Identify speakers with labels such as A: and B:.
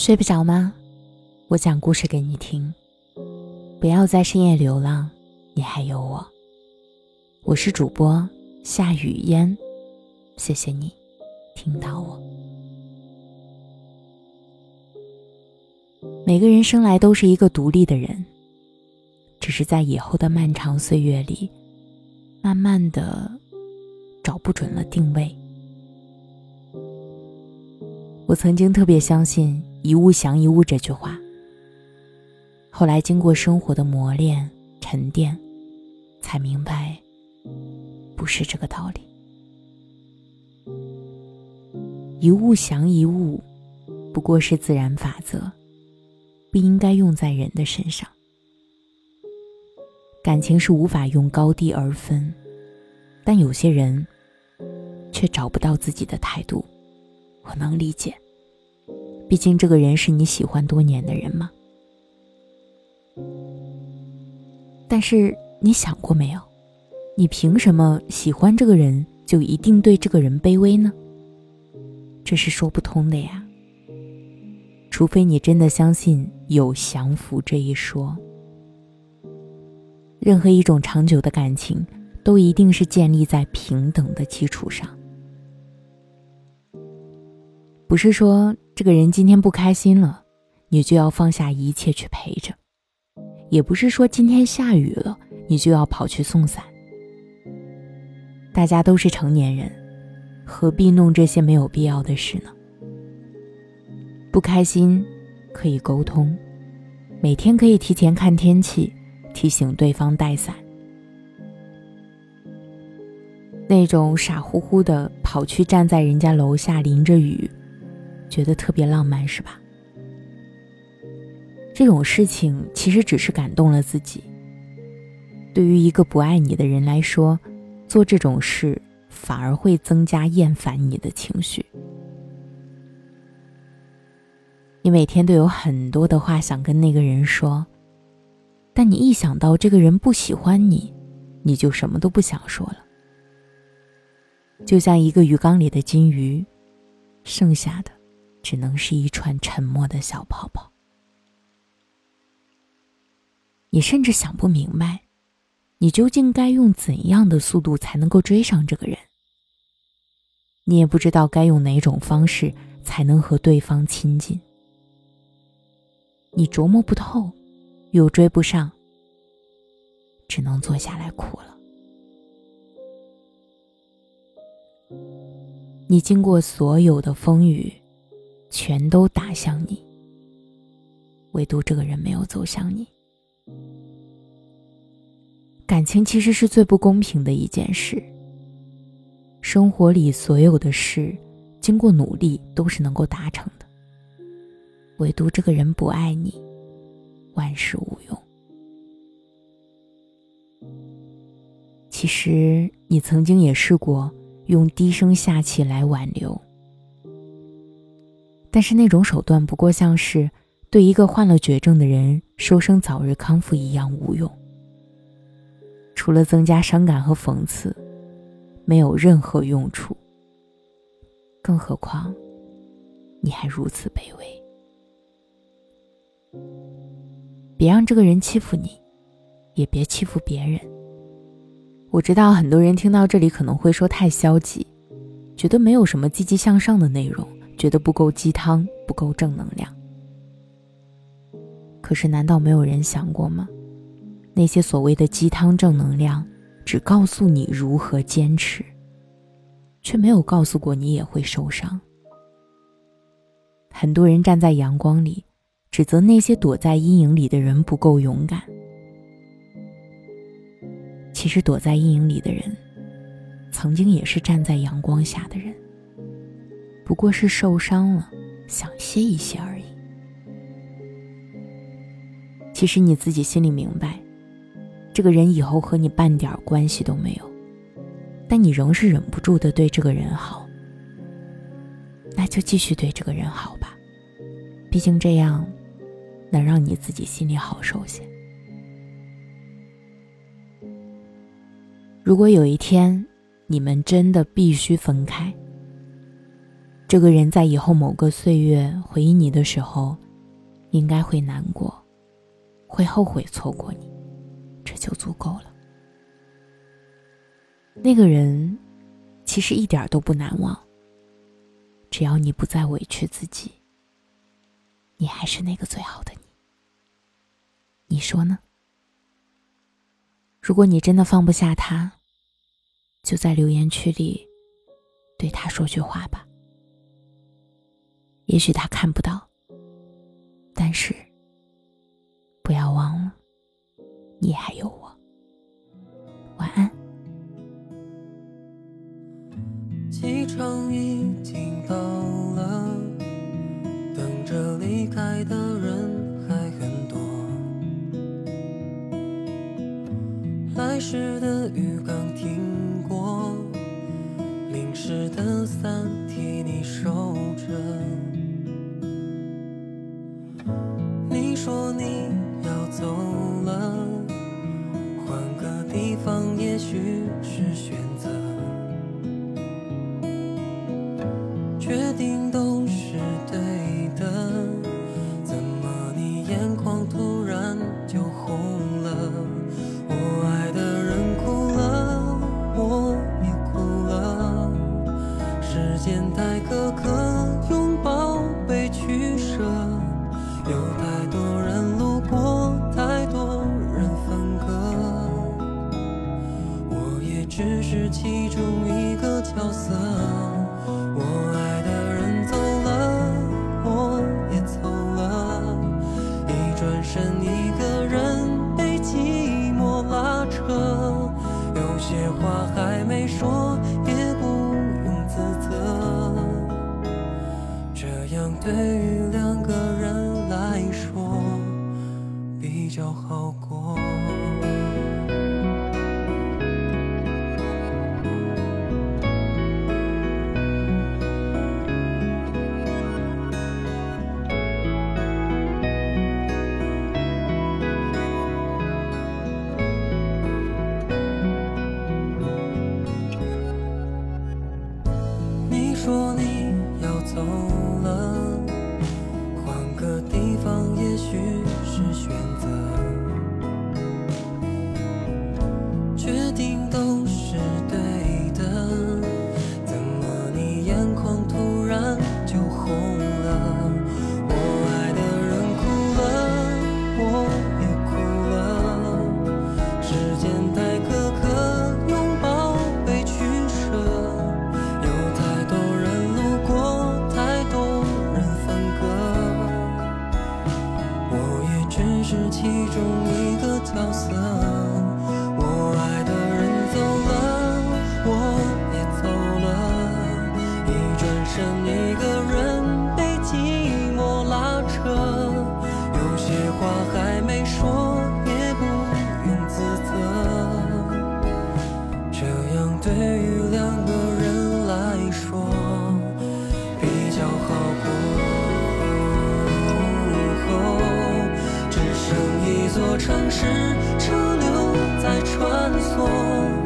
A: 睡不着吗？我讲故事给你听。不要在深夜流浪，你还有我。我是主播夏雨嫣，谢谢你听到我。每个人生来都是一个独立的人，只是在以后的漫长岁月里，慢慢的找不准了定位。我曾经特别相信“一物降一物”这句话，后来经过生活的磨练、沉淀，才明白，不是这个道理。一物降一物，不过是自然法则，不应该用在人的身上。感情是无法用高低而分，但有些人却找不到自己的态度。我能理解，毕竟这个人是你喜欢多年的人嘛。但是你想过没有，你凭什么喜欢这个人就一定对这个人卑微呢？这是说不通的呀。除非你真的相信有降服这一说。任何一种长久的感情，都一定是建立在平等的基础上。不是说这个人今天不开心了，你就要放下一切去陪着；也不是说今天下雨了，你就要跑去送伞。大家都是成年人，何必弄这些没有必要的事呢？不开心可以沟通，每天可以提前看天气，提醒对方带伞。那种傻乎乎的跑去站在人家楼下淋着雨。觉得特别浪漫是吧？这种事情其实只是感动了自己。对于一个不爱你的人来说，做这种事反而会增加厌烦你的情绪。你每天都有很多的话想跟那个人说，但你一想到这个人不喜欢你，你就什么都不想说了。就像一个鱼缸里的金鱼，剩下的。只能是一串沉默的小泡泡。你甚至想不明白，你究竟该用怎样的速度才能够追上这个人？你也不知道该用哪种方式才能和对方亲近。你琢磨不透，又追不上，只能坐下来哭了。你经过所有的风雨。全都打向你，唯独这个人没有走向你。感情其实是最不公平的一件事。生活里所有的事，经过努力都是能够达成的，唯独这个人不爱你，万事无用。其实你曾经也试过用低声下气来挽留。但是那种手段不过像是对一个患了绝症的人说声早日康复一样无用，除了增加伤感和讽刺，没有任何用处。更何况，你还如此卑微。别让这个人欺负你，也别欺负别人。我知道很多人听到这里可能会说太消极，觉得没有什么积极向上的内容。觉得不够鸡汤，不够正能量。可是，难道没有人想过吗？那些所谓的鸡汤正能量，只告诉你如何坚持，却没有告诉过你也会受伤。很多人站在阳光里，指责那些躲在阴影里的人不够勇敢。其实，躲在阴影里的人，曾经也是站在阳光下的人。不过是受伤了，想歇一歇而已。其实你自己心里明白，这个人以后和你半点关系都没有，但你仍是忍不住的对这个人好，那就继续对这个人好吧，毕竟这样能让你自己心里好受些。如果有一天你们真的必须分开，这个人在以后某个岁月回忆你的时候，应该会难过，会后悔错过你，这就足够了。那个人其实一点都不难忘，只要你不再委屈自己，你还是那个最好的你。你说呢？如果你真的放不下他，就在留言区里对他说句话吧。也许他看不到，但是不要忘了，你还有我。晚安。
B: 机场已经到了，等着离开的人还很多。来时的雨刚停说你要走了，换个地方也许是选择。只是其中一个角色。我爱的人走了，我也走了，一转身，一个人被寂寞拉扯。有些话还没说，也不用自责，这样对对于两个人来说比较好过。只剩一座城市车流在穿梭。